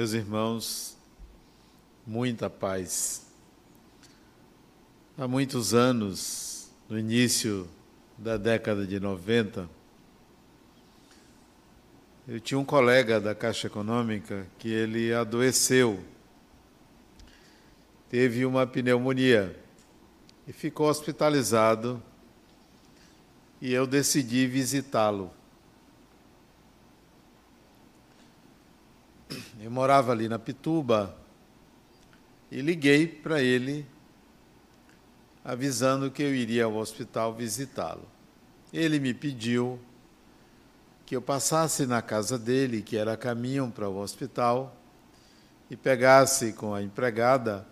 Meus irmãos, muita paz. Há muitos anos, no início da década de 90, eu tinha um colega da Caixa Econômica que ele adoeceu, teve uma pneumonia e ficou hospitalizado e eu decidi visitá-lo. Eu morava ali na Pituba e liguei para ele avisando que eu iria ao hospital visitá-lo. Ele me pediu que eu passasse na casa dele, que era caminho para o hospital, e pegasse com a empregada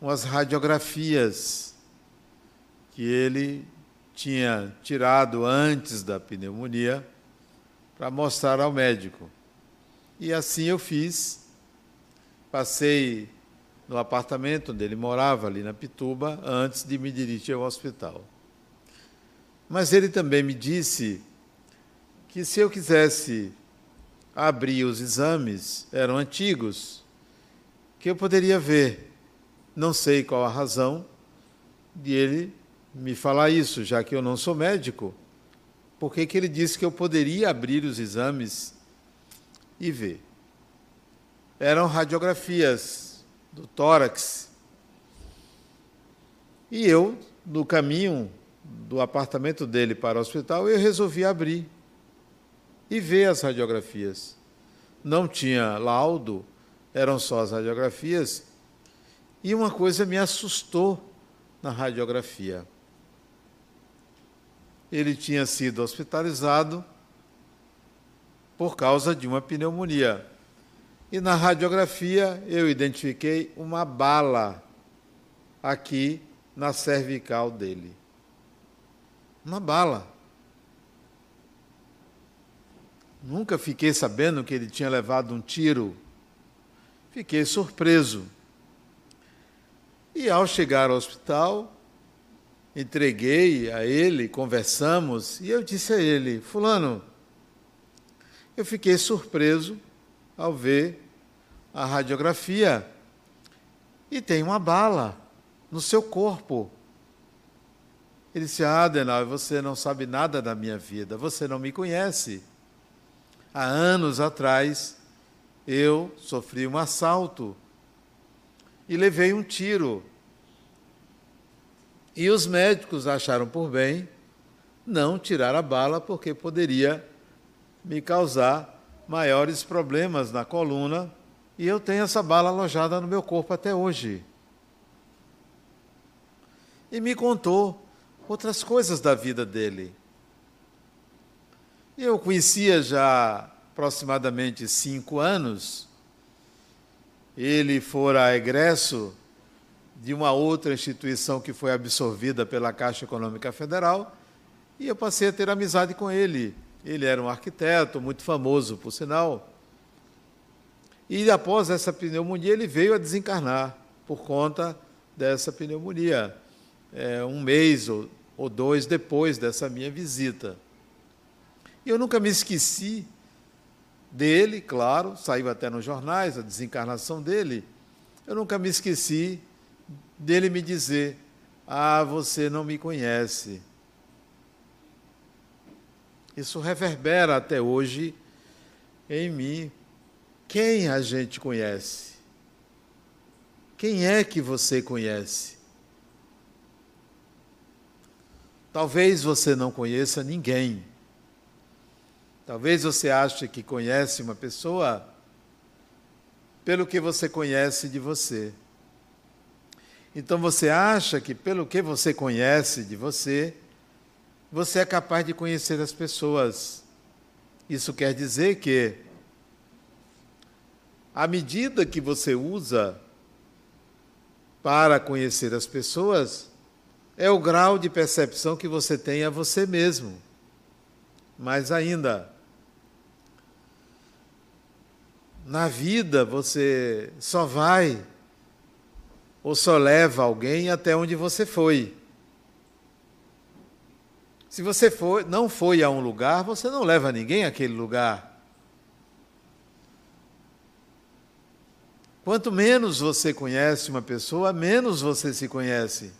umas radiografias que ele tinha tirado antes da pneumonia para mostrar ao médico. E assim eu fiz. Passei no apartamento onde ele morava, ali na Pituba, antes de me dirigir ao hospital. Mas ele também me disse que se eu quisesse abrir os exames, eram antigos, que eu poderia ver. Não sei qual a razão de ele me falar isso, já que eu não sou médico. Por que, ele disse que eu poderia abrir os exames e ver. Eram radiografias do tórax. E eu, no caminho do apartamento dele para o hospital, eu resolvi abrir e ver as radiografias. Não tinha laudo, eram só as radiografias. E uma coisa me assustou na radiografia. Ele tinha sido hospitalizado por causa de uma pneumonia. E na radiografia eu identifiquei uma bala aqui na cervical dele. Uma bala. Nunca fiquei sabendo que ele tinha levado um tiro. Fiquei surpreso. E ao chegar ao hospital, entreguei a ele, conversamos, e eu disse a ele: Fulano, eu fiquei surpreso ao ver a radiografia e tem uma bala no seu corpo. Ele disse: Ah, Adenal, você não sabe nada da minha vida, você não me conhece. Há anos atrás, eu sofri um assalto e levei um tiro. E os médicos acharam por bem não tirar a bala porque poderia me causar maiores problemas na coluna e eu tenho essa bala alojada no meu corpo até hoje. E me contou outras coisas da vida dele. Eu conhecia já aproximadamente cinco anos. Ele fora egresso de uma outra instituição que foi absorvida pela Caixa Econômica Federal e eu passei a ter amizade com ele. Ele era um arquiteto muito famoso, por sinal. E após essa pneumonia, ele veio a desencarnar por conta dessa pneumonia, é, um mês ou, ou dois depois dessa minha visita. E eu nunca me esqueci dele, claro, saiu até nos jornais a desencarnação dele. Eu nunca me esqueci dele me dizer: Ah, você não me conhece. Isso reverbera até hoje em mim. Quem a gente conhece? Quem é que você conhece? Talvez você não conheça ninguém. Talvez você ache que conhece uma pessoa pelo que você conhece de você. Então você acha que pelo que você conhece de você, você é capaz de conhecer as pessoas. Isso quer dizer que, à medida que você usa para conhecer as pessoas, é o grau de percepção que você tem a você mesmo. Mais ainda, na vida você só vai ou só leva alguém até onde você foi. Se você for, não foi a um lugar, você não leva ninguém àquele lugar. Quanto menos você conhece uma pessoa, menos você se conhece.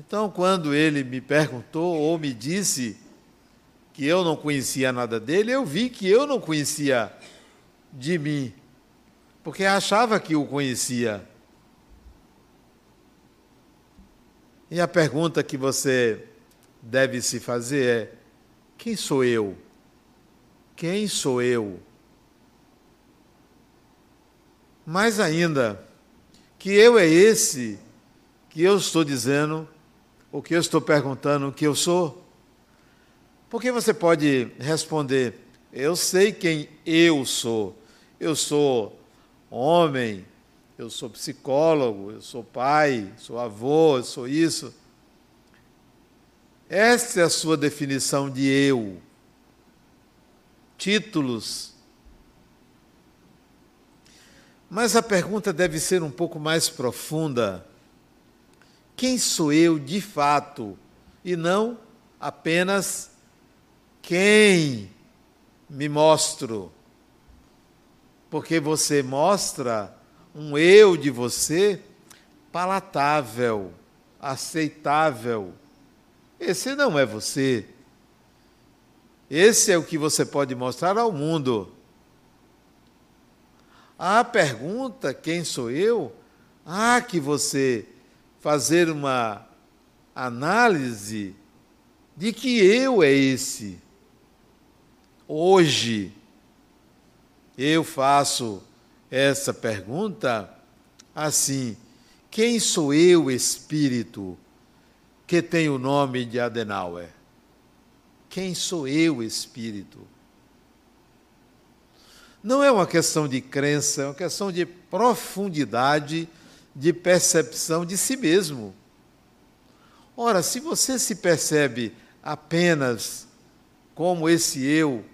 Então, quando ele me perguntou ou me disse que eu não conhecia nada dele, eu vi que eu não conhecia de mim, porque achava que o conhecia. E a pergunta que você deve se fazer é: quem sou eu? Quem sou eu? Mais ainda, que eu é esse que eu estou dizendo, o que eu estou perguntando que eu sou? Porque você pode responder: eu sei quem eu sou. Eu sou homem, eu sou psicólogo, eu sou pai, sou avô, eu sou isso. Essa é a sua definição de eu. Títulos. Mas a pergunta deve ser um pouco mais profunda. Quem sou eu de fato? E não apenas quem me mostro. Porque você mostra um eu de você palatável, aceitável esse não é você. Esse é o que você pode mostrar ao mundo. A pergunta, quem sou eu? Há que você fazer uma análise de que eu é esse. Hoje, eu faço essa pergunta assim: quem sou eu, Espírito? que tem o nome de Adenauer. Quem sou eu, Espírito? Não é uma questão de crença, é uma questão de profundidade de percepção de si mesmo. Ora, se você se percebe apenas como esse eu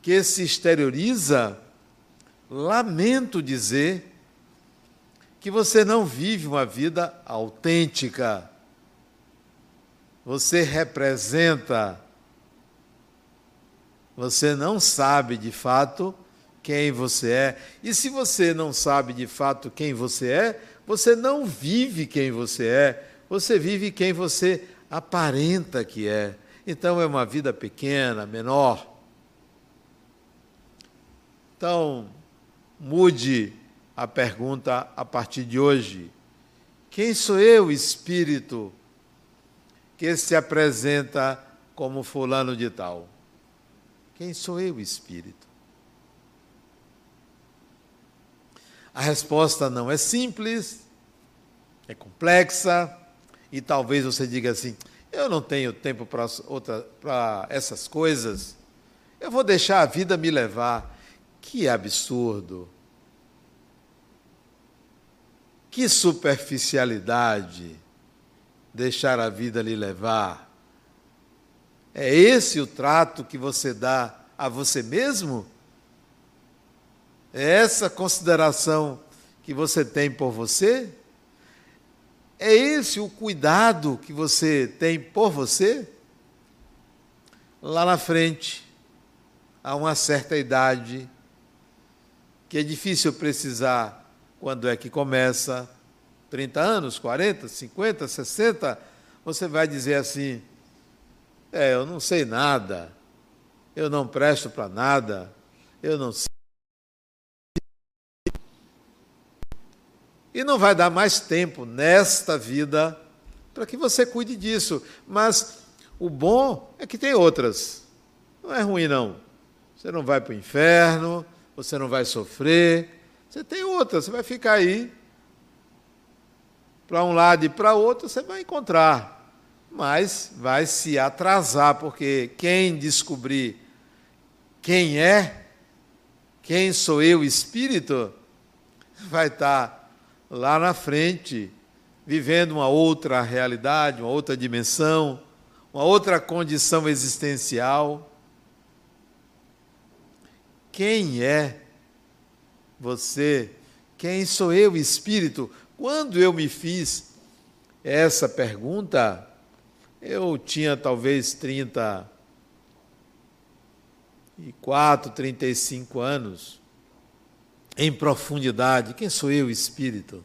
que se exterioriza, lamento dizer que você não vive uma vida autêntica você representa, você não sabe de fato quem você é. E se você não sabe de fato quem você é, você não vive quem você é, você vive quem você aparenta que é. Então é uma vida pequena, menor. Então, mude a pergunta a partir de hoje. Quem sou eu, Espírito? que se apresenta como fulano de tal? Quem sou eu, Espírito? A resposta não é simples, é complexa, e talvez você diga assim: eu não tenho tempo para essas coisas, eu vou deixar a vida me levar. Que absurdo! Que superficialidade! deixar a vida lhe levar? É esse o trato que você dá a você mesmo? É essa consideração que você tem por você? É esse o cuidado que você tem por você? Lá na frente, a uma certa idade, que é difícil precisar quando é que começa, 30 anos, 40, 50, 60, você vai dizer assim: é, eu não sei nada, eu não presto para nada, eu não sei. E não vai dar mais tempo nesta vida para que você cuide disso. Mas o bom é que tem outras. Não é ruim, não. Você não vai para o inferno, você não vai sofrer. Você tem outras, você vai ficar aí para um lado e para outro, você vai encontrar, mas vai se atrasar, porque quem descobrir quem é, quem sou eu, espírito, vai estar lá na frente, vivendo uma outra realidade, uma outra dimensão, uma outra condição existencial. Quem é você? Quem sou eu, espírito? Quando eu me fiz essa pergunta, eu tinha talvez 34, 35 anos. em profundidade: quem sou eu, Espírito?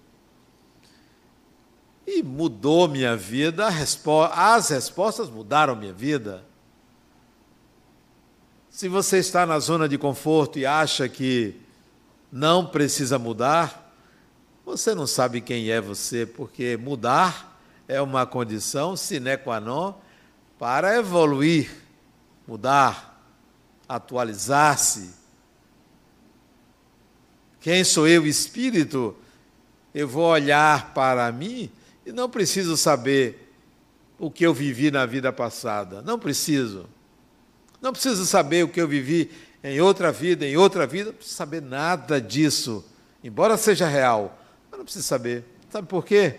E mudou minha vida, as respostas mudaram minha vida. Se você está na zona de conforto e acha que não precisa mudar, você não sabe quem é você, porque mudar é uma condição sine qua non para evoluir, mudar, atualizar-se. Quem sou eu, espírito? Eu vou olhar para mim e não preciso saber o que eu vivi na vida passada. Não preciso. Não preciso saber o que eu vivi em outra vida, em outra vida. Não preciso saber nada disso. Embora seja real, não preciso saber. Sabe por quê?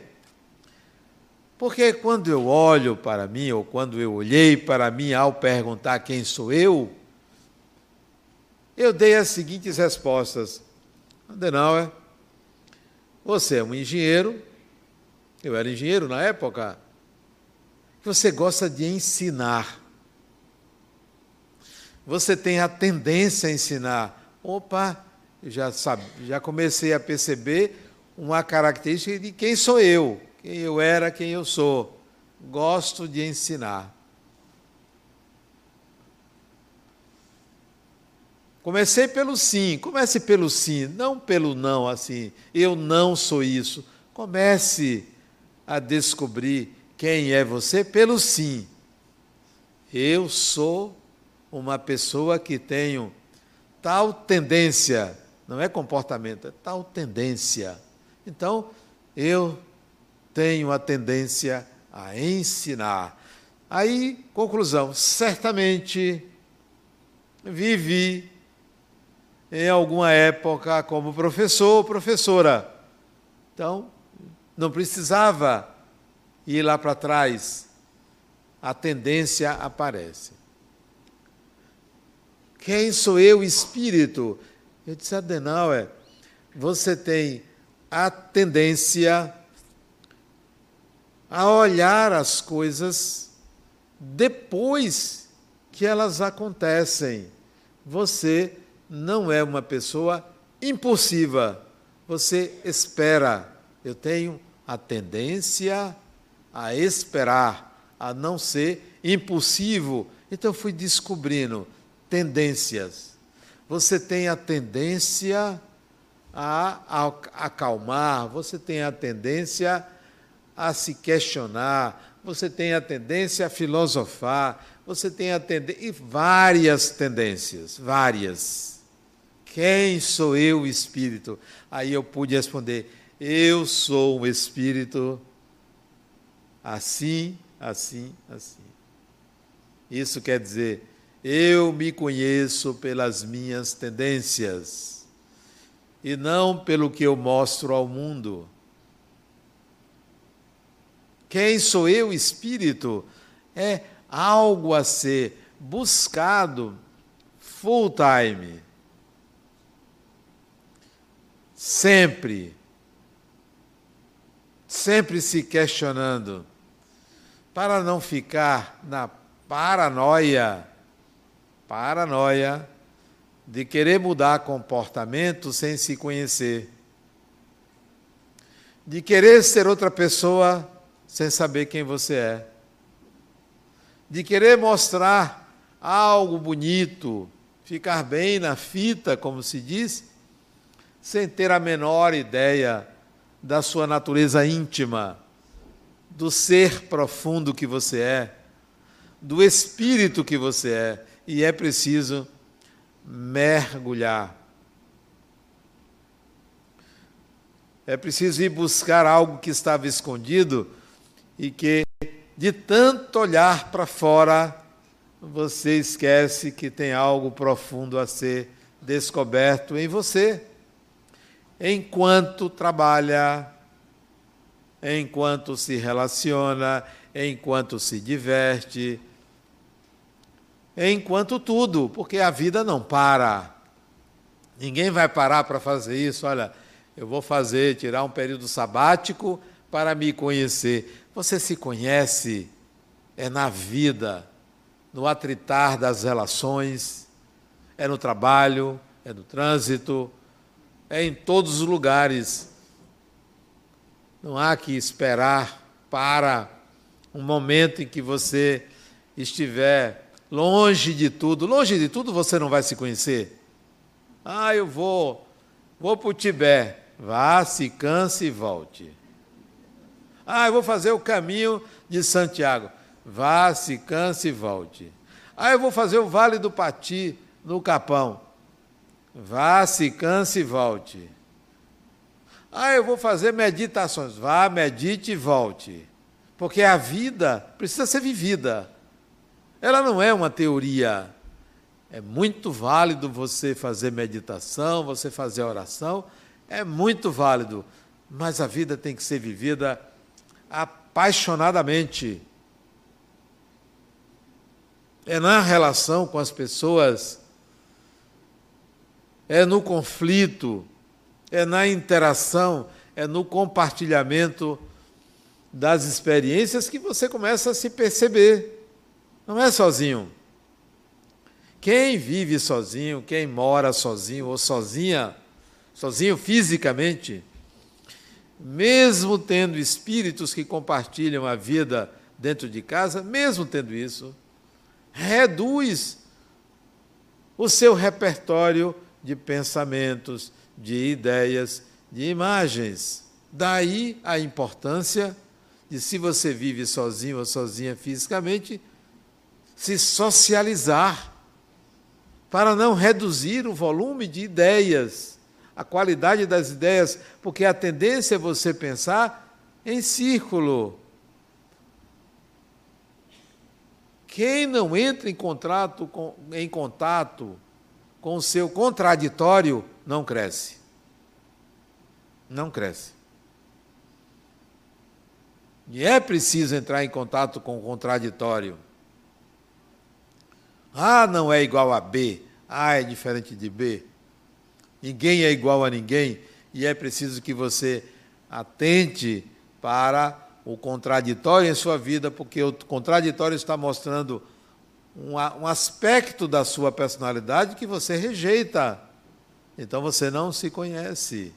Porque quando eu olho para mim, ou quando eu olhei para mim ao perguntar quem sou eu, eu dei as seguintes respostas. Adenauer, você é um engenheiro, eu era engenheiro na época, você gosta de ensinar. Você tem a tendência a ensinar. Opa, já, sabe, já comecei a perceber uma característica de quem sou eu, quem eu era, quem eu sou. Gosto de ensinar. Comecei pelo sim, comece pelo sim, não pelo não, assim, eu não sou isso. Comece a descobrir quem é você pelo sim. Eu sou uma pessoa que tenho tal tendência, não é comportamento, é tal tendência. Então, eu tenho a tendência a ensinar. Aí, conclusão, certamente vivi em alguma época como professor ou professora. Então, não precisava ir lá para trás. A tendência aparece. Quem sou eu, espírito? Eu disse, Adenauer, você tem a tendência a olhar as coisas depois que elas acontecem. Você não é uma pessoa impulsiva. Você espera. Eu tenho a tendência a esperar, a não ser impulsivo. Então fui descobrindo tendências. Você tem a tendência a acalmar, você tem a tendência a se questionar, você tem a tendência a filosofar, você tem a tendência, e várias tendências, várias. Quem sou eu, espírito? Aí eu pude responder: eu sou um espírito assim, assim, assim. Isso quer dizer, eu me conheço pelas minhas tendências e não pelo que eu mostro ao mundo. Quem sou eu, espírito? É algo a ser buscado full time. Sempre sempre se questionando, para não ficar na paranoia, paranoia de querer mudar comportamento sem se conhecer, de querer ser outra pessoa sem saber quem você é, de querer mostrar algo bonito, ficar bem na fita, como se diz, sem ter a menor ideia da sua natureza íntima, do ser profundo que você é, do espírito que você é, e é preciso mergulhar. É preciso ir buscar algo que estava escondido e que, de tanto olhar para fora, você esquece que tem algo profundo a ser descoberto em você enquanto trabalha, enquanto se relaciona, enquanto se diverte, enquanto tudo, porque a vida não para. Ninguém vai parar para fazer isso. Olha, eu vou fazer, tirar um período sabático para me conhecer. Você se conhece é na vida, no atritar das relações, é no trabalho, é no trânsito, é em todos os lugares. Não há que esperar para um momento em que você estiver longe de tudo. Longe de tudo você não vai se conhecer. Ah, eu vou, vou para o Tibete. Vá, se canse e volte. Ah, eu vou fazer o caminho de Santiago. Vá, se canse e volte. Ah, eu vou fazer o Vale do Pati no Capão. Vá, se canse e volte. Ah, eu vou fazer meditações. Vá, medite e volte. Porque a vida precisa ser vivida. Ela não é uma teoria. É muito válido você fazer meditação, você fazer oração, é muito válido. Mas a vida tem que ser vivida apaixonadamente. É na relação com as pessoas, é no conflito, é na interação, é no compartilhamento das experiências que você começa a se perceber. Não é sozinho. Quem vive sozinho, quem mora sozinho ou sozinha, sozinho fisicamente, mesmo tendo espíritos que compartilham a vida dentro de casa, mesmo tendo isso, reduz o seu repertório de pensamentos, de ideias, de imagens. Daí a importância de, se você vive sozinho ou sozinha fisicamente, se socializar, para não reduzir o volume de ideias, a qualidade das ideias, porque a tendência é você pensar em círculo. Quem não entra em contato com, em contato com o seu contraditório não cresce. Não cresce. E é preciso entrar em contato com o contraditório. A não é igual a B. A é diferente de B. Ninguém é igual a ninguém. E é preciso que você atente para o contraditório em sua vida, porque o contraditório está mostrando um, um aspecto da sua personalidade que você rejeita. Então você não se conhece.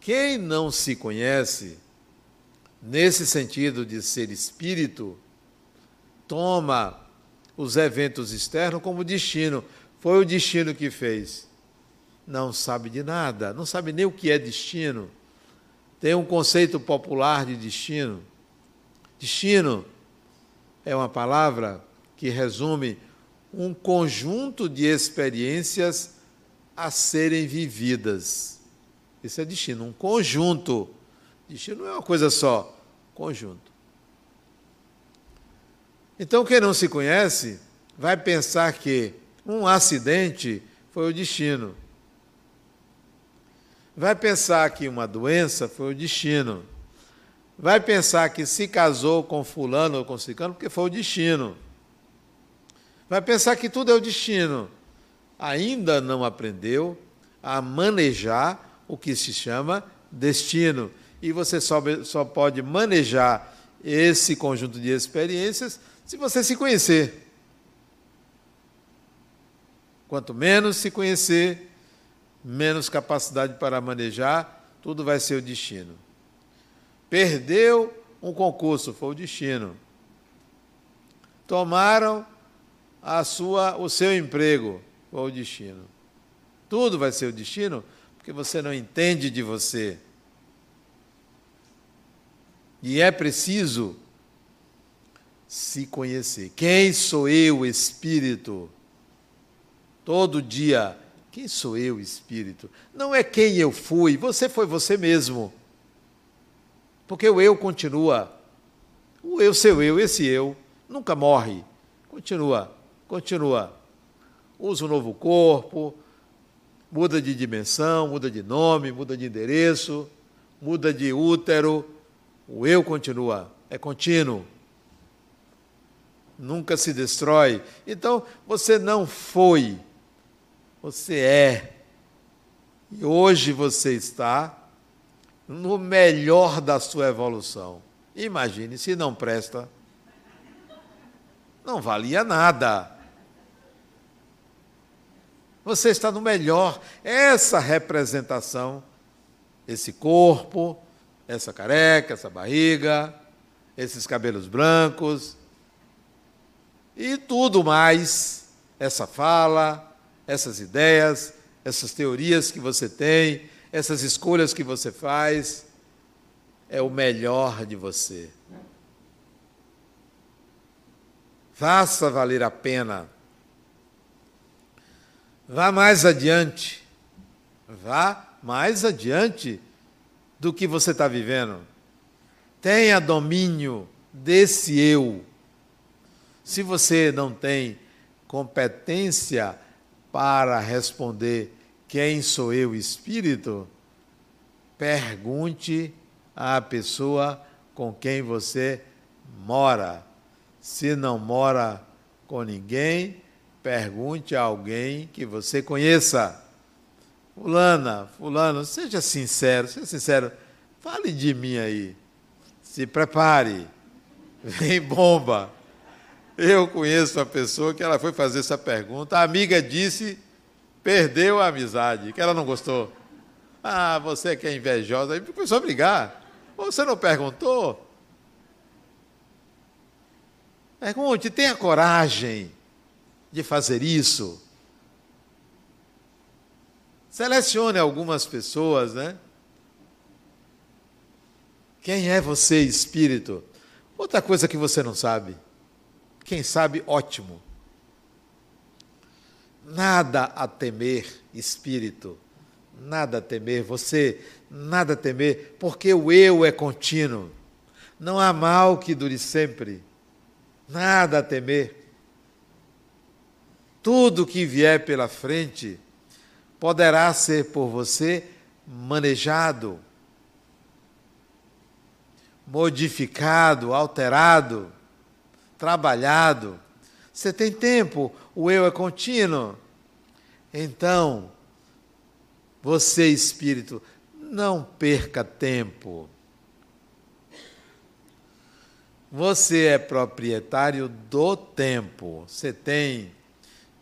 Quem não se conhece, nesse sentido de ser espírito, toma os eventos externos como destino. Foi o destino que fez. Não sabe de nada, não sabe nem o que é destino. Tem um conceito popular de destino. Destino é uma palavra que resume um conjunto de experiências a serem vividas. Isso é destino, um conjunto. Destino não é uma coisa só, conjunto. Então, quem não se conhece vai pensar que um acidente foi o destino vai pensar que uma doença foi o destino. Vai pensar que se casou com fulano ou com ciclano porque foi o destino. Vai pensar que tudo é o destino. Ainda não aprendeu a manejar o que se chama destino. E você só, só pode manejar esse conjunto de experiências se você se conhecer. Quanto menos se conhecer, menos capacidade para manejar, tudo vai ser o destino. Perdeu um concurso, foi o destino. Tomaram a sua, o seu emprego, foi o destino. Tudo vai ser o destino porque você não entende de você. E é preciso se conhecer. Quem sou eu, Espírito? Todo dia quem sou eu, Espírito? Não é quem eu fui, você foi você mesmo. Porque o eu continua. O eu, seu eu, esse eu, nunca morre. Continua, continua. Usa um novo corpo, muda de dimensão, muda de nome, muda de endereço, muda de útero. O eu continua, é contínuo. Nunca se destrói. Então, você não foi você é. E hoje você está no melhor da sua evolução. Imagine se não presta. Não valia nada. Você está no melhor. Essa representação, esse corpo, essa careca, essa barriga, esses cabelos brancos e tudo mais, essa fala, essas ideias, essas teorias que você tem, essas escolhas que você faz, é o melhor de você. Faça valer a pena. Vá mais adiante. Vá mais adiante do que você está vivendo. Tenha domínio desse eu. Se você não tem competência para responder quem sou eu, espírito, pergunte à pessoa com quem você mora. Se não mora com ninguém, pergunte a alguém que você conheça. Fulana, fulano, seja sincero, seja sincero, fale de mim aí. Se prepare. Vem bomba. Eu conheço uma pessoa que ela foi fazer essa pergunta, a amiga disse, perdeu a amizade, que ela não gostou. Ah, você que é invejosa, aí começou a brigar. Você não perguntou? Pergunte, tenha coragem de fazer isso. Selecione algumas pessoas, né? Quem é você, espírito? Outra coisa que você não sabe. Quem sabe, ótimo. Nada a temer, espírito. Nada a temer, você, nada a temer, porque o eu é contínuo. Não há mal que dure sempre. Nada a temer. Tudo que vier pela frente poderá ser por você manejado, modificado, alterado, trabalhado. Você tem tempo, o eu é contínuo. Então, você, espírito, não perca tempo. Você é proprietário do tempo. Você tem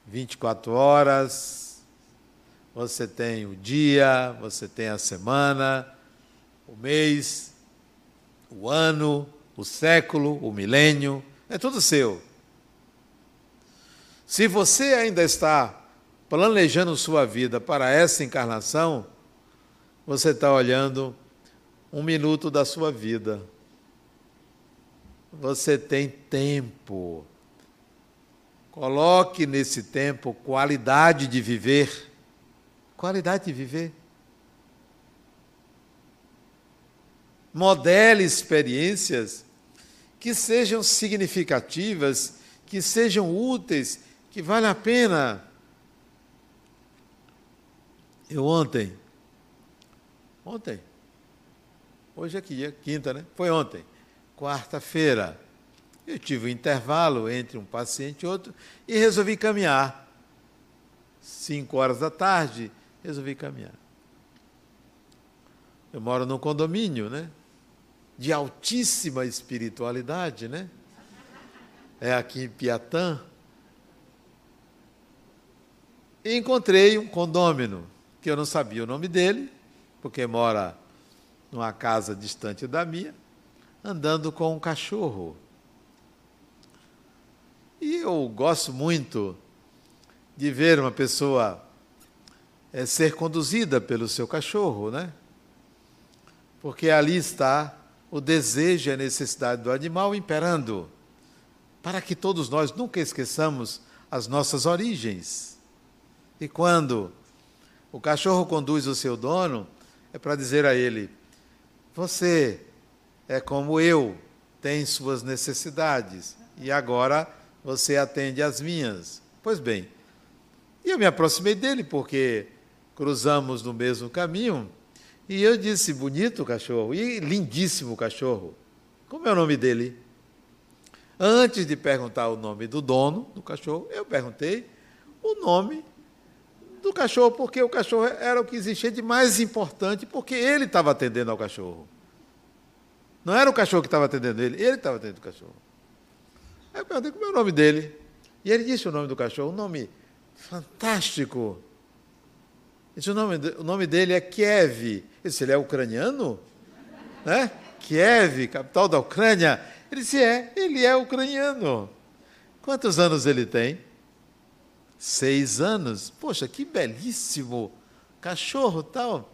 24 horas, você tem o dia, você tem a semana, o mês, o ano, o século, o milênio, é tudo seu. Se você ainda está planejando sua vida para essa encarnação, você está olhando um minuto da sua vida. Você tem tempo. Coloque nesse tempo qualidade de viver. Qualidade de viver. Modele experiências que sejam significativas, que sejam úteis, que vale a pena. Eu ontem, ontem, hoje é dia, quinta, né? Foi ontem, quarta-feira, eu tive um intervalo entre um paciente e outro e resolvi caminhar. Cinco horas da tarde, resolvi caminhar. Eu moro num condomínio, né? De altíssima espiritualidade, né? É aqui em Piatã. E encontrei um condômino, que eu não sabia o nome dele, porque mora numa casa distante da minha, andando com um cachorro. E eu gosto muito de ver uma pessoa é, ser conduzida pelo seu cachorro, né? Porque ali está o desejo e a necessidade do animal imperando, para que todos nós nunca esqueçamos as nossas origens. E quando o cachorro conduz o seu dono, é para dizer a ele: Você é como eu, tem suas necessidades, e agora você atende às minhas. Pois bem, e eu me aproximei dele porque cruzamos no mesmo caminho e eu disse: bonito cachorro, e lindíssimo cachorro. Como é o nome dele? Antes de perguntar o nome do dono do cachorro, eu perguntei o nome do cachorro, porque o cachorro era o que existia de mais importante, porque ele estava atendendo ao cachorro. Não era o cachorro que estava atendendo ele, ele estava atendendo o cachorro. Aí eu perguntei como é o nome dele. E ele disse o nome do cachorro, um nome fantástico, Disse, o, nome, o nome dele é Kiev. Eu disse, ele é ucraniano? Né? Kiev, capital da Ucrânia. Ele disse, é, ele é ucraniano. Quantos anos ele tem? Seis anos. Poxa, que belíssimo cachorro tal.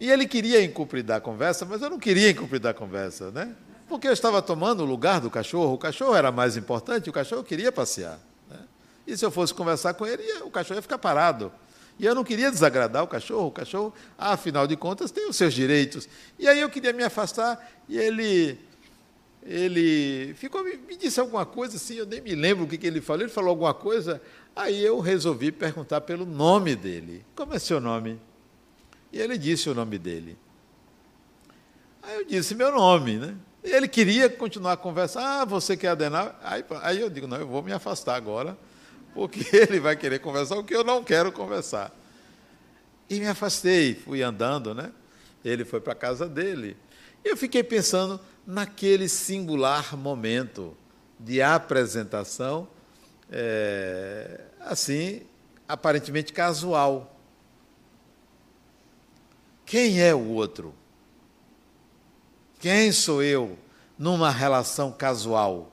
E ele queria encupridar a conversa, mas eu não queria encupridar a conversa, né? Porque eu estava tomando o lugar do cachorro, o cachorro era mais importante, o cachorro queria passear. E se eu fosse conversar com ele, o cachorro ia ficar parado. E eu não queria desagradar o cachorro, o cachorro, afinal de contas, tem os seus direitos. E aí eu queria me afastar e ele ele ficou me, disse alguma coisa assim, eu nem me lembro o que, ele falou, ele falou alguma coisa, aí eu resolvi perguntar pelo nome dele. Como é seu nome? E ele disse o nome dele. Aí eu disse meu nome, né? E ele queria continuar a conversar. Ah, você quer adenar? Aí, aí eu digo, não, eu vou me afastar agora, porque ele vai querer conversar o que eu não quero conversar. E me afastei, fui andando, né? Ele foi para a casa dele. Eu fiquei pensando naquele singular momento de apresentação, é, assim, aparentemente casual. Quem é o outro? Quem sou eu numa relação casual?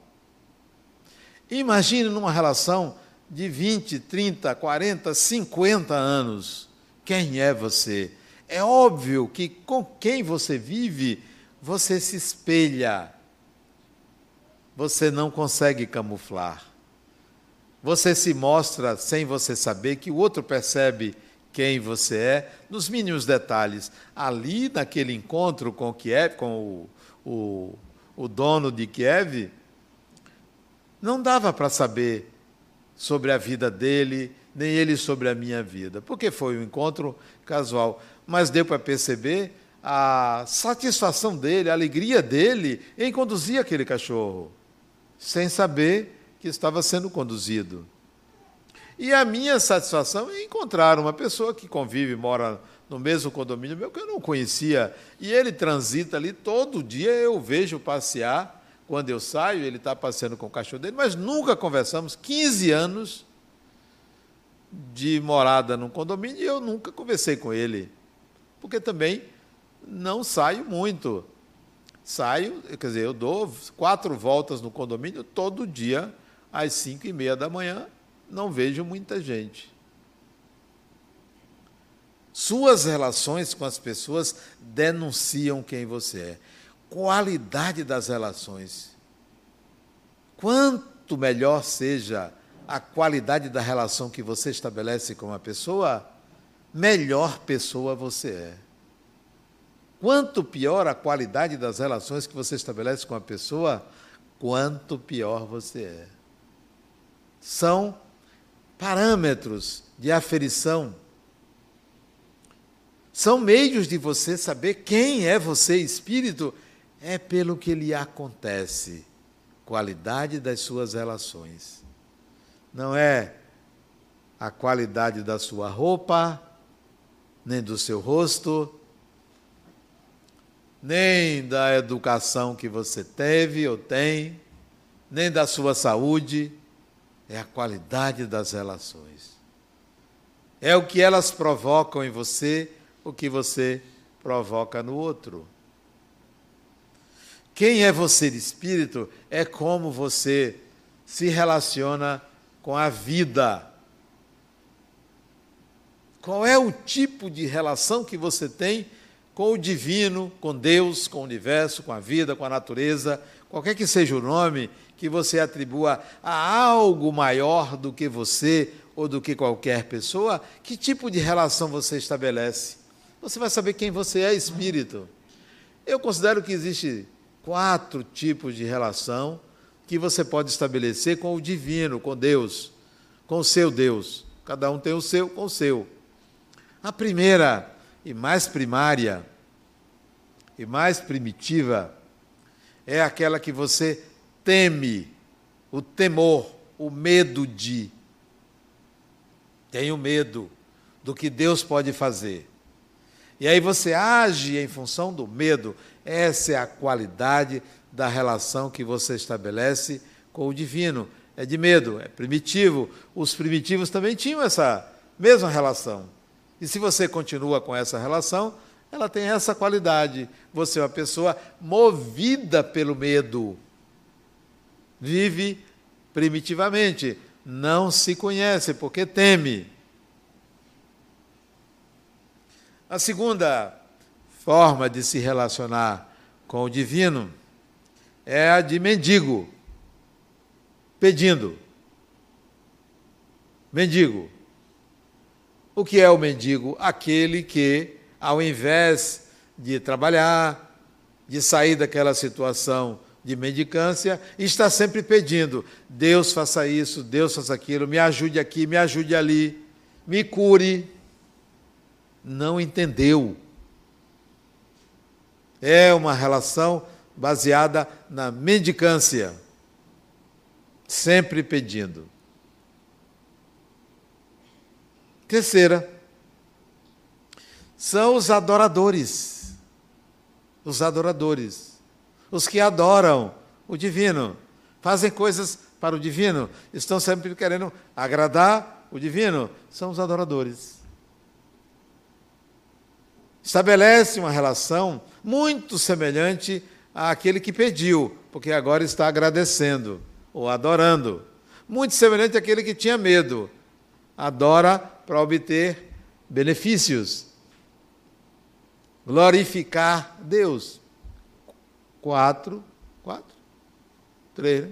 Imagine numa relação de 20, 30, 40, 50 anos. Quem é você? É óbvio que com quem você vive, você se espelha. Você não consegue camuflar. Você se mostra sem você saber que o outro percebe quem você é, nos mínimos detalhes. Ali, naquele encontro com Kiev, com o, o, o dono de Kiev, não dava para saber sobre a vida dele, nem ele sobre a minha vida, porque foi um encontro casual. Mas deu para perceber a satisfação dele, a alegria dele em conduzir aquele cachorro, sem saber que estava sendo conduzido. E a minha satisfação é encontrar uma pessoa que convive, mora no mesmo condomínio meu, que eu não conhecia, e ele transita ali todo dia, eu vejo passear. Quando eu saio, ele está passeando com o cachorro dele, mas nunca conversamos. 15 anos de morada num condomínio e eu nunca conversei com ele. Porque também não saio muito. Saio, quer dizer, eu dou quatro voltas no condomínio todo dia, às cinco e meia da manhã, não vejo muita gente. Suas relações com as pessoas denunciam quem você é. Qualidade das relações. Quanto melhor seja a qualidade da relação que você estabelece com uma pessoa, melhor pessoa você é. Quanto pior a qualidade das relações que você estabelece com a pessoa, quanto pior você é. São parâmetros de aferição. São meios de você saber quem é você, espírito, é pelo que lhe acontece, qualidade das suas relações. Não é a qualidade da sua roupa, nem do seu rosto, nem da educação que você teve ou tem, nem da sua saúde é a qualidade das relações. É o que elas provocam em você, o que você provoca no outro. Quem é você de espírito é como você se relaciona com a vida. Qual é o tipo de relação que você tem com o divino, com Deus, com o universo, com a vida, com a natureza, qualquer que seja o nome que você atribua a algo maior do que você ou do que qualquer pessoa, que tipo de relação você estabelece? Você vai saber quem você é, espírito. Eu considero que existe quatro tipos de relação que você pode estabelecer com o divino, com Deus, com o seu Deus. Cada um tem o seu com o seu. A primeira e mais primária e mais primitiva é aquela que você teme, o temor, o medo de. Tenho medo do que Deus pode fazer. E aí você age em função do medo. Essa é a qualidade da relação que você estabelece com o divino. É de medo, é primitivo. Os primitivos também tinham essa mesma relação. E se você continua com essa relação, ela tem essa qualidade. Você é uma pessoa movida pelo medo. Vive primitivamente, não se conhece porque teme. A segunda forma de se relacionar com o divino é a de mendigo, pedindo. Mendigo. O que é o mendigo? Aquele que, ao invés de trabalhar, de sair daquela situação de mendicância, está sempre pedindo: Deus faça isso, Deus faça aquilo, me ajude aqui, me ajude ali, me cure. Não entendeu. É uma relação baseada na mendicância, sempre pedindo. Terceira, são os adoradores. Os adoradores. Os que adoram o divino. Fazem coisas para o divino. Estão sempre querendo agradar o divino. São os adoradores. Estabelece uma relação muito semelhante àquele que pediu, porque agora está agradecendo ou adorando. Muito semelhante àquele que tinha medo. Adora para obter benefícios. Glorificar Deus. Quatro, quatro, três, né?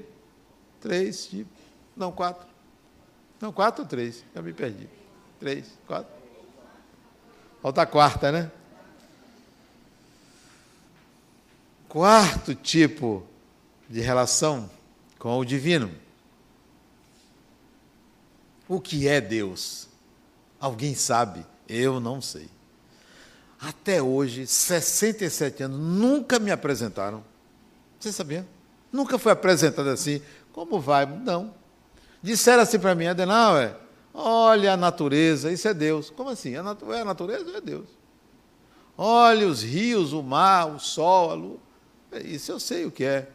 três, tipo, não, quatro. Não, quatro ou três? Já me perdi. Três, quatro. Falta a quarta, né? Quarto tipo de relação com o divino. O que é Deus? Alguém sabe? Eu não sei. Até hoje, 67 anos, nunca me apresentaram. Você sabia? Nunca foi apresentado assim. Como vai? Não. Disseram assim para mim, Adenauer, olha a natureza, isso é Deus. Como assim? É a natureza é Deus? Olha os rios, o mar, o sol, a lua. Isso eu sei o que é.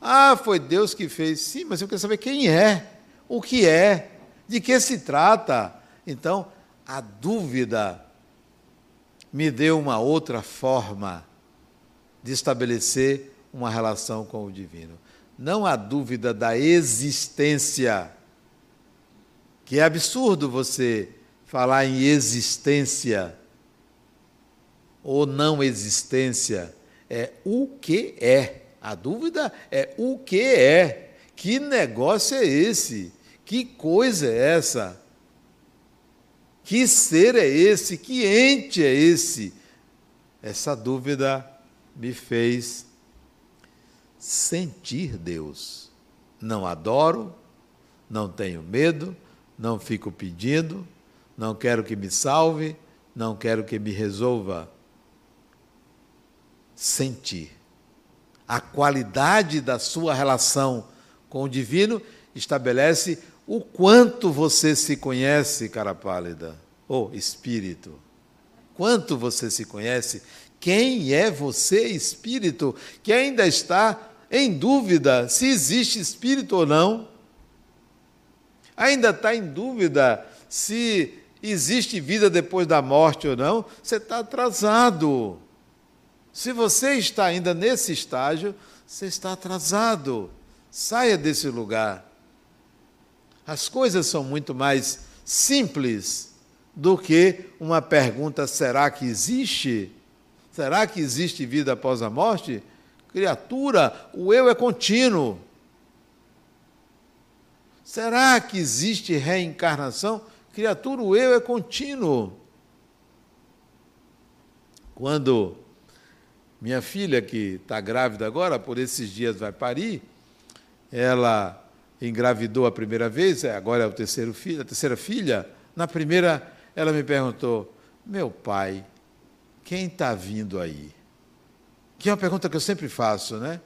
Ah, foi Deus que fez. Sim, mas eu quero saber quem é, o que é, de que se trata. Então, a dúvida me deu uma outra forma de estabelecer uma relação com o divino. Não a dúvida da existência, que é absurdo você falar em existência ou não existência, é o que é. A dúvida é o que é. Que negócio é esse? Que coisa é essa? Que ser é esse? Que ente é esse? Essa dúvida me fez sentir Deus. Não adoro, não tenho medo, não fico pedindo, não quero que me salve, não quero que me resolva. Sentir. A qualidade da sua relação com o divino estabelece o quanto você se conhece, cara pálida, ou oh, espírito. Quanto você se conhece? Quem é você, espírito, que ainda está em dúvida se existe espírito ou não? Ainda está em dúvida se existe vida depois da morte ou não? Você está atrasado. Se você está ainda nesse estágio, você está atrasado. Saia desse lugar. As coisas são muito mais simples do que uma pergunta: será que existe? Será que existe vida após a morte? Criatura, o eu é contínuo. Será que existe reencarnação? Criatura, o eu é contínuo. Quando minha filha, que está grávida agora, por esses dias vai parir, ela engravidou a primeira vez, é, agora é o terceiro filho, a terceira filha. Na primeira, ela me perguntou: Meu pai, quem está vindo aí? Que é uma pergunta que eu sempre faço, né?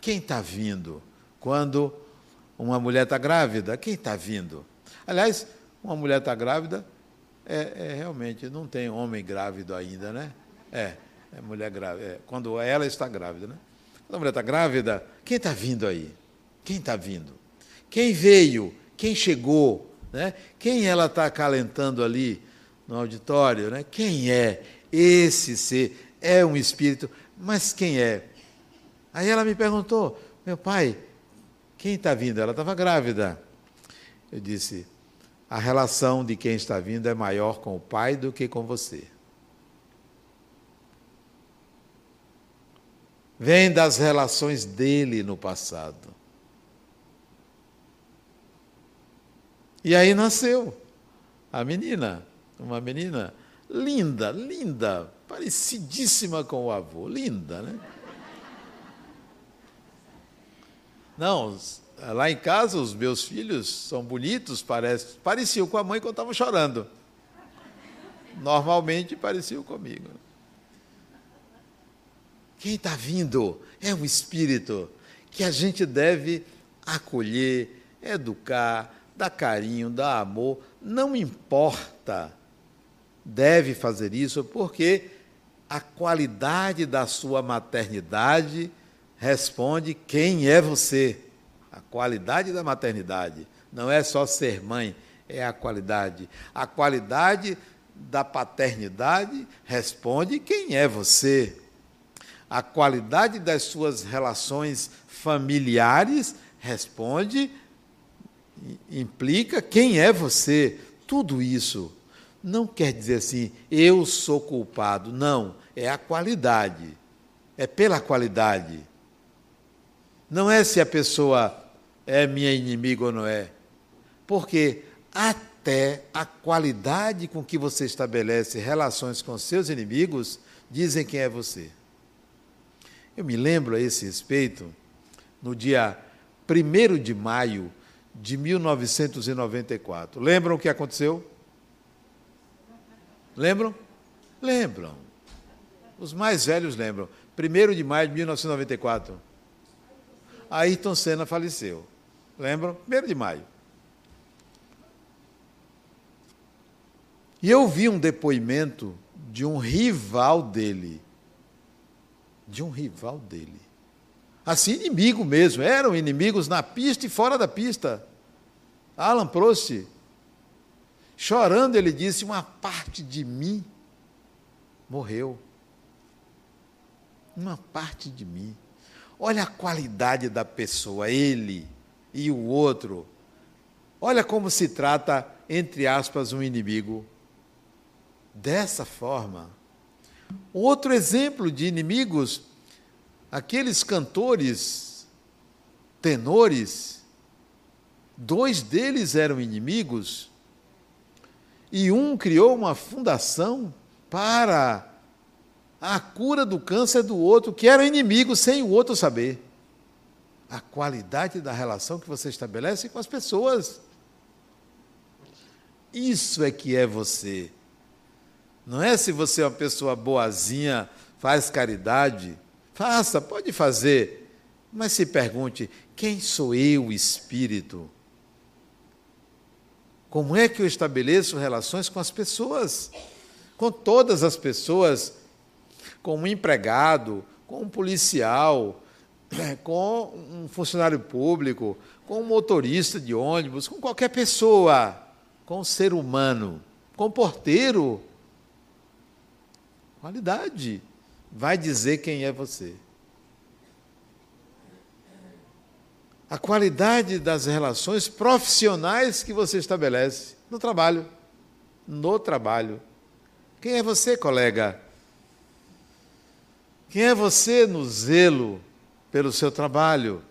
Quem está vindo? Quando uma mulher está grávida, quem está vindo? Aliás, uma mulher está grávida, é, é, realmente, não tem homem grávido ainda, né? É, é mulher grávida. É, quando ela está grávida, né? Quando a mulher está grávida, quem está vindo aí? Quem está vindo? Quem veio? Quem chegou? Né? Quem ela está acalentando ali no auditório? Né? Quem é esse ser? É um espírito, mas quem é? Aí ela me perguntou, meu pai, quem está vindo? Ela estava grávida. Eu disse, a relação de quem está vindo é maior com o pai do que com você. Vem das relações dele no passado. E aí nasceu a menina, uma menina linda, linda, parecidíssima com o avô, linda, né? Não, lá em casa os meus filhos são bonitos, parece, pareciam com a mãe quando estavam chorando. Normalmente pareciam comigo. Quem está vindo é um espírito que a gente deve acolher, educar, dar carinho, dar amor, não importa. Deve fazer isso porque a qualidade da sua maternidade responde quem é você. A qualidade da maternidade não é só ser mãe, é a qualidade. A qualidade da paternidade responde quem é você. A qualidade das suas relações familiares responde implica quem é você. Tudo isso não quer dizer assim, eu sou culpado. Não, é a qualidade. É pela qualidade. Não é se a pessoa é minha inimiga ou não é. Porque até a qualidade com que você estabelece relações com seus inimigos dizem quem é você. Eu me lembro a esse respeito, no dia 1 de maio de 1994. Lembram o que aconteceu? Lembram? Lembram. Os mais velhos lembram. 1 de maio de 1994. Ayrton Senna faleceu. Lembram? 1 de maio. E eu vi um depoimento de um rival dele. De um rival dele. Assim, inimigo mesmo. Eram inimigos na pista e fora da pista. Alan Prost. Chorando, ele disse: Uma parte de mim morreu. Uma parte de mim. Olha a qualidade da pessoa, ele e o outro. Olha como se trata, entre aspas, um inimigo. Dessa forma. Outro exemplo de inimigos, aqueles cantores, tenores, dois deles eram inimigos, e um criou uma fundação para a cura do câncer do outro, que era inimigo sem o outro saber. A qualidade da relação que você estabelece com as pessoas. Isso é que é você. Não é se você é uma pessoa boazinha, faz caridade. Faça, pode fazer. Mas se pergunte: quem sou eu, espírito? Como é que eu estabeleço relações com as pessoas? Com todas as pessoas com um empregado, com um policial, com um funcionário público, com um motorista de ônibus, com qualquer pessoa, com um ser humano, com um porteiro. Qualidade vai dizer quem é você. A qualidade das relações profissionais que você estabelece no trabalho. No trabalho. Quem é você, colega? Quem é você no zelo pelo seu trabalho,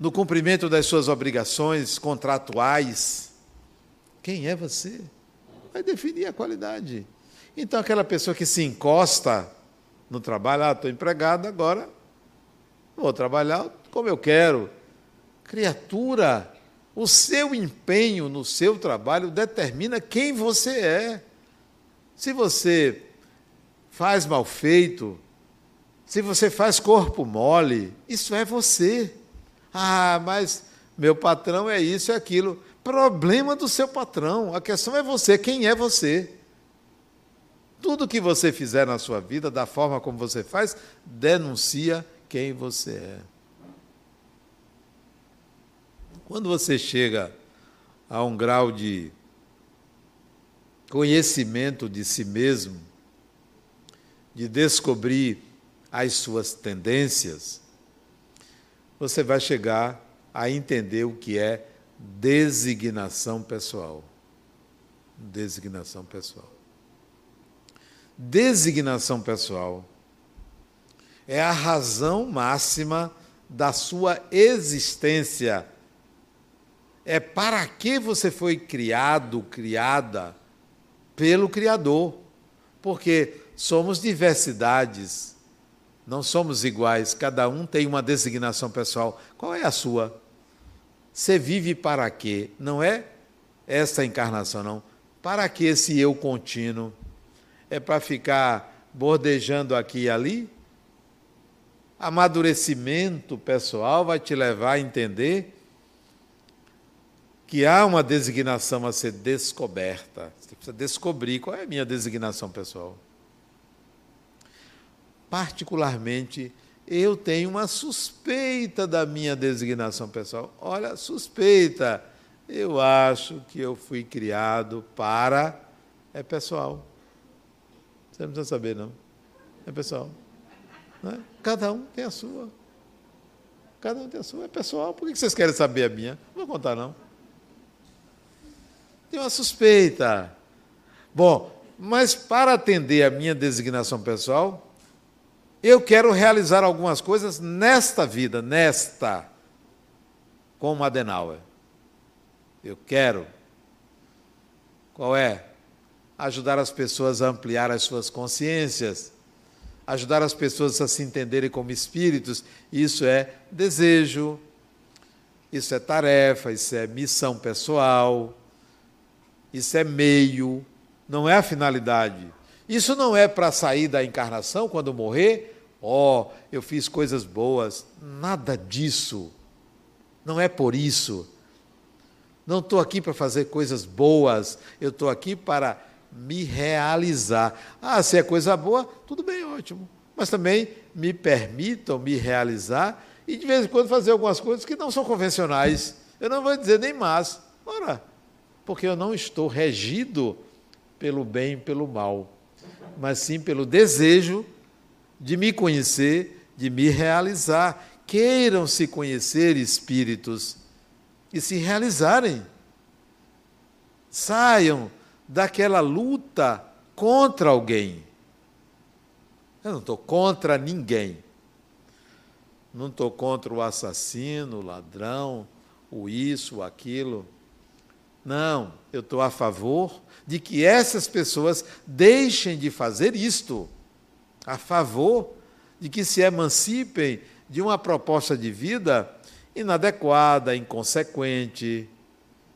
no cumprimento das suas obrigações contratuais? Quem é você? Vai definir a qualidade. Então, aquela pessoa que se encosta no trabalho, ah, estou empregado agora, vou trabalhar como eu quero. Criatura, o seu empenho no seu trabalho determina quem você é. Se você faz mal feito, se você faz corpo mole, isso é você. Ah, mas meu patrão é isso e aquilo. Problema do seu patrão. A questão é você. Quem é você? Tudo que você fizer na sua vida, da forma como você faz, denuncia quem você é. Quando você chega a um grau de conhecimento de si mesmo, de descobrir as suas tendências, você vai chegar a entender o que é designação pessoal. Designação pessoal. Designação pessoal é a razão máxima da sua existência. É para que você foi criado, criada pelo Criador. Porque somos diversidades, não somos iguais, cada um tem uma designação pessoal. Qual é a sua? Você vive para quê? Não é essa encarnação, não. Para que esse eu contínuo? É para ficar bordejando aqui e ali? Amadurecimento pessoal vai te levar a entender que há uma designação a ser descoberta. Você precisa descobrir qual é a minha designação pessoal. Particularmente, eu tenho uma suspeita da minha designação pessoal. Olha, suspeita. Eu acho que eu fui criado para. É pessoal. Você não precisa saber, não. É pessoal. Não é? Cada um tem a sua. Cada um tem a sua. É pessoal. Por que vocês querem saber a minha? Não vou contar, não. Tem uma suspeita. Bom, mas para atender a minha designação pessoal, eu quero realizar algumas coisas nesta vida, nesta, como Adenauer. Eu quero. Qual é? Ajudar as pessoas a ampliar as suas consciências, ajudar as pessoas a se entenderem como espíritos. Isso é desejo, isso é tarefa, isso é missão pessoal, isso é meio, não é a finalidade. Isso não é para sair da encarnação quando morrer ó, oh, eu fiz coisas boas. Nada disso. Não é por isso. Não estou aqui para fazer coisas boas, eu estou aqui para me realizar. Ah, se é coisa boa, tudo bem, ótimo. Mas também me permitam me realizar e de vez em quando fazer algumas coisas que não são convencionais. Eu não vou dizer nem mais, ora, porque eu não estou regido pelo bem e pelo mal, mas sim pelo desejo de me conhecer, de me realizar. Queiram se conhecer, espíritos, e se realizarem. Saiam daquela luta contra alguém. Eu não estou contra ninguém. Não estou contra o assassino, o ladrão, o isso, o aquilo. Não, eu estou a favor de que essas pessoas deixem de fazer isto a favor de que se emancipem de uma proposta de vida inadequada, inconsequente,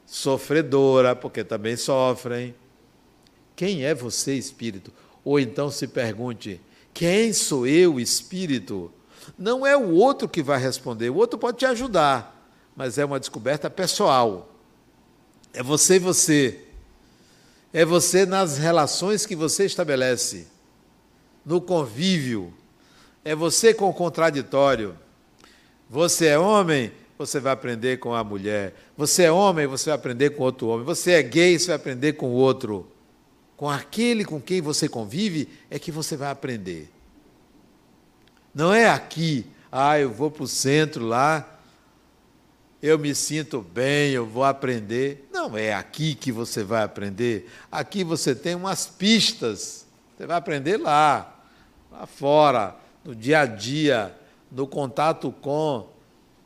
sofredora, porque também sofrem. Quem é você, espírito? Ou então se pergunte: quem sou eu, espírito? Não é o outro que vai responder, o outro pode te ajudar, mas é uma descoberta pessoal. É você e você. É você nas relações que você estabelece no convívio. É você com o contraditório. Você é homem, você vai aprender com a mulher. Você é homem, você vai aprender com outro homem. Você é gay, você vai aprender com outro. Com aquele com quem você convive é que você vai aprender. Não é aqui, ah, eu vou para o centro lá, eu me sinto bem, eu vou aprender. Não é aqui que você vai aprender. Aqui você tem umas pistas. Você vai aprender lá lá fora, no dia a dia, no contato com,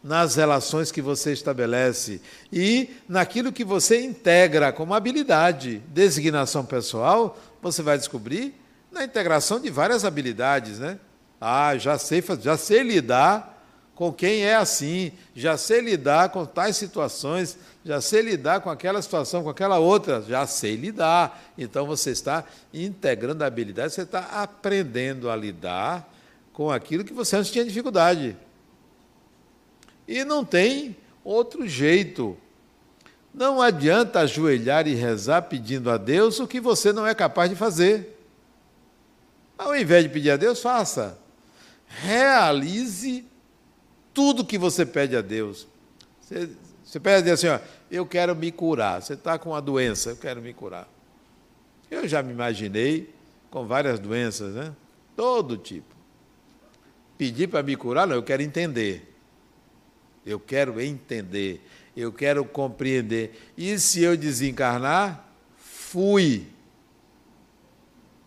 nas relações que você estabelece e naquilo que você integra como habilidade. Designação pessoal, você vai descobrir na integração de várias habilidades, né? Ah, já sei, já sei lidar com quem é assim, já sei lidar com tais situações, já sei lidar com aquela situação, com aquela outra, já sei lidar. Então você está integrando a habilidade, você está aprendendo a lidar com aquilo que você antes tinha dificuldade. E não tem outro jeito. Não adianta ajoelhar e rezar pedindo a Deus o que você não é capaz de fazer. Ao invés de pedir a Deus, faça. Realize tudo que você pede a Deus. Você, você pede a Deus assim, ó, eu quero me curar. Você está com uma doença, eu quero me curar. Eu já me imaginei com várias doenças, né? Todo tipo. Pedir para me curar, não, eu quero entender. Eu quero entender. Eu quero compreender. E se eu desencarnar, fui.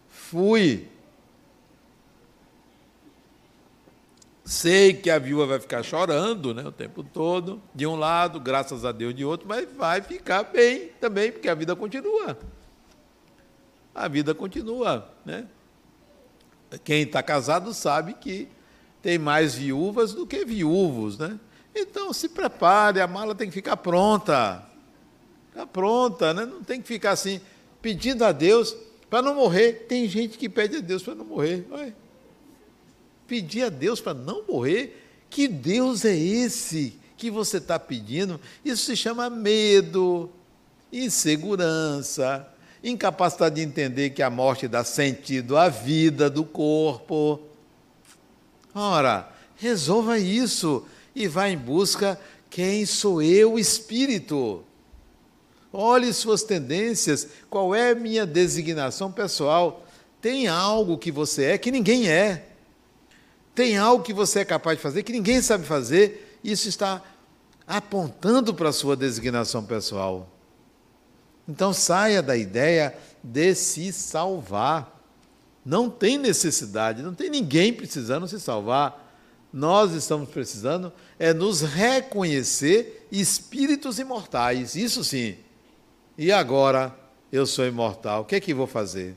Fui. Sei que a viúva vai ficar chorando né, o tempo todo, de um lado, graças a Deus de outro, mas vai ficar bem também, porque a vida continua. A vida continua. Né? Quem está casado sabe que tem mais viúvas do que viúvos. Né? Então se prepare, a mala tem que ficar pronta. Ficar pronta, né? não tem que ficar assim, pedindo a Deus para não morrer. Tem gente que pede a Deus para não morrer. Olha pedir a Deus para não morrer? Que Deus é esse que você está pedindo? Isso se chama medo, insegurança, incapacidade de entender que a morte dá sentido à vida do corpo. Ora, resolva isso e vá em busca quem sou eu, espírito. Olhe suas tendências, qual é a minha designação pessoal. Tem algo que você é que ninguém é. Tem algo que você é capaz de fazer que ninguém sabe fazer, isso está apontando para a sua designação pessoal. Então saia da ideia de se salvar. Não tem necessidade, não tem ninguém precisando se salvar. Nós estamos precisando é nos reconhecer espíritos imortais, isso sim. E agora eu sou imortal, o que é que vou fazer?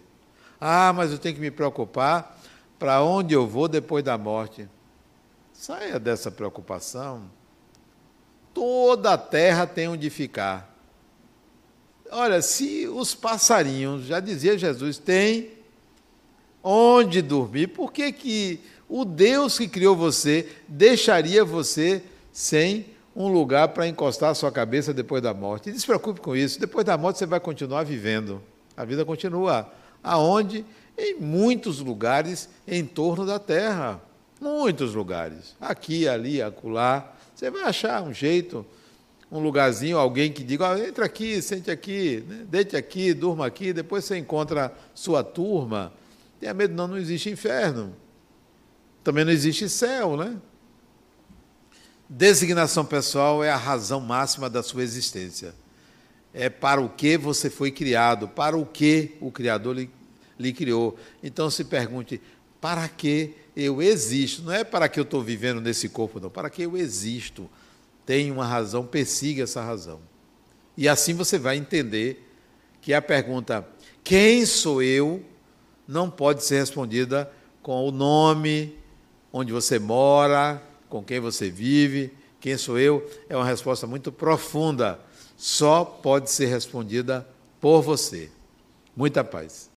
Ah, mas eu tenho que me preocupar para onde eu vou depois da morte. Saia dessa preocupação. Toda a terra tem onde ficar. Olha, se os passarinhos, já dizia Jesus, têm onde dormir, por que, que o Deus que criou você deixaria você sem um lugar para encostar a sua cabeça depois da morte? Não se preocupe com isso. Depois da morte você vai continuar vivendo. A vida continua. Aonde? em muitos lugares em torno da terra. Muitos lugares. Aqui, ali, acolá. Você vai achar um jeito, um lugarzinho, alguém que diga, ah, entra aqui, sente aqui, né? deite aqui, durma aqui, depois você encontra sua turma. Tenha medo, não, não existe inferno. Também não existe céu, né? Designação pessoal é a razão máxima da sua existência. É para o que você foi criado, para o que o Criador lhe lhe criou. Então se pergunte: para que eu existo? Não é para que eu estou vivendo nesse corpo, não. Para que eu existo? Tem uma razão, persiga essa razão. E assim você vai entender que a pergunta: quem sou eu? não pode ser respondida com o nome, onde você mora, com quem você vive. Quem sou eu? É uma resposta muito profunda. Só pode ser respondida por você. Muita paz.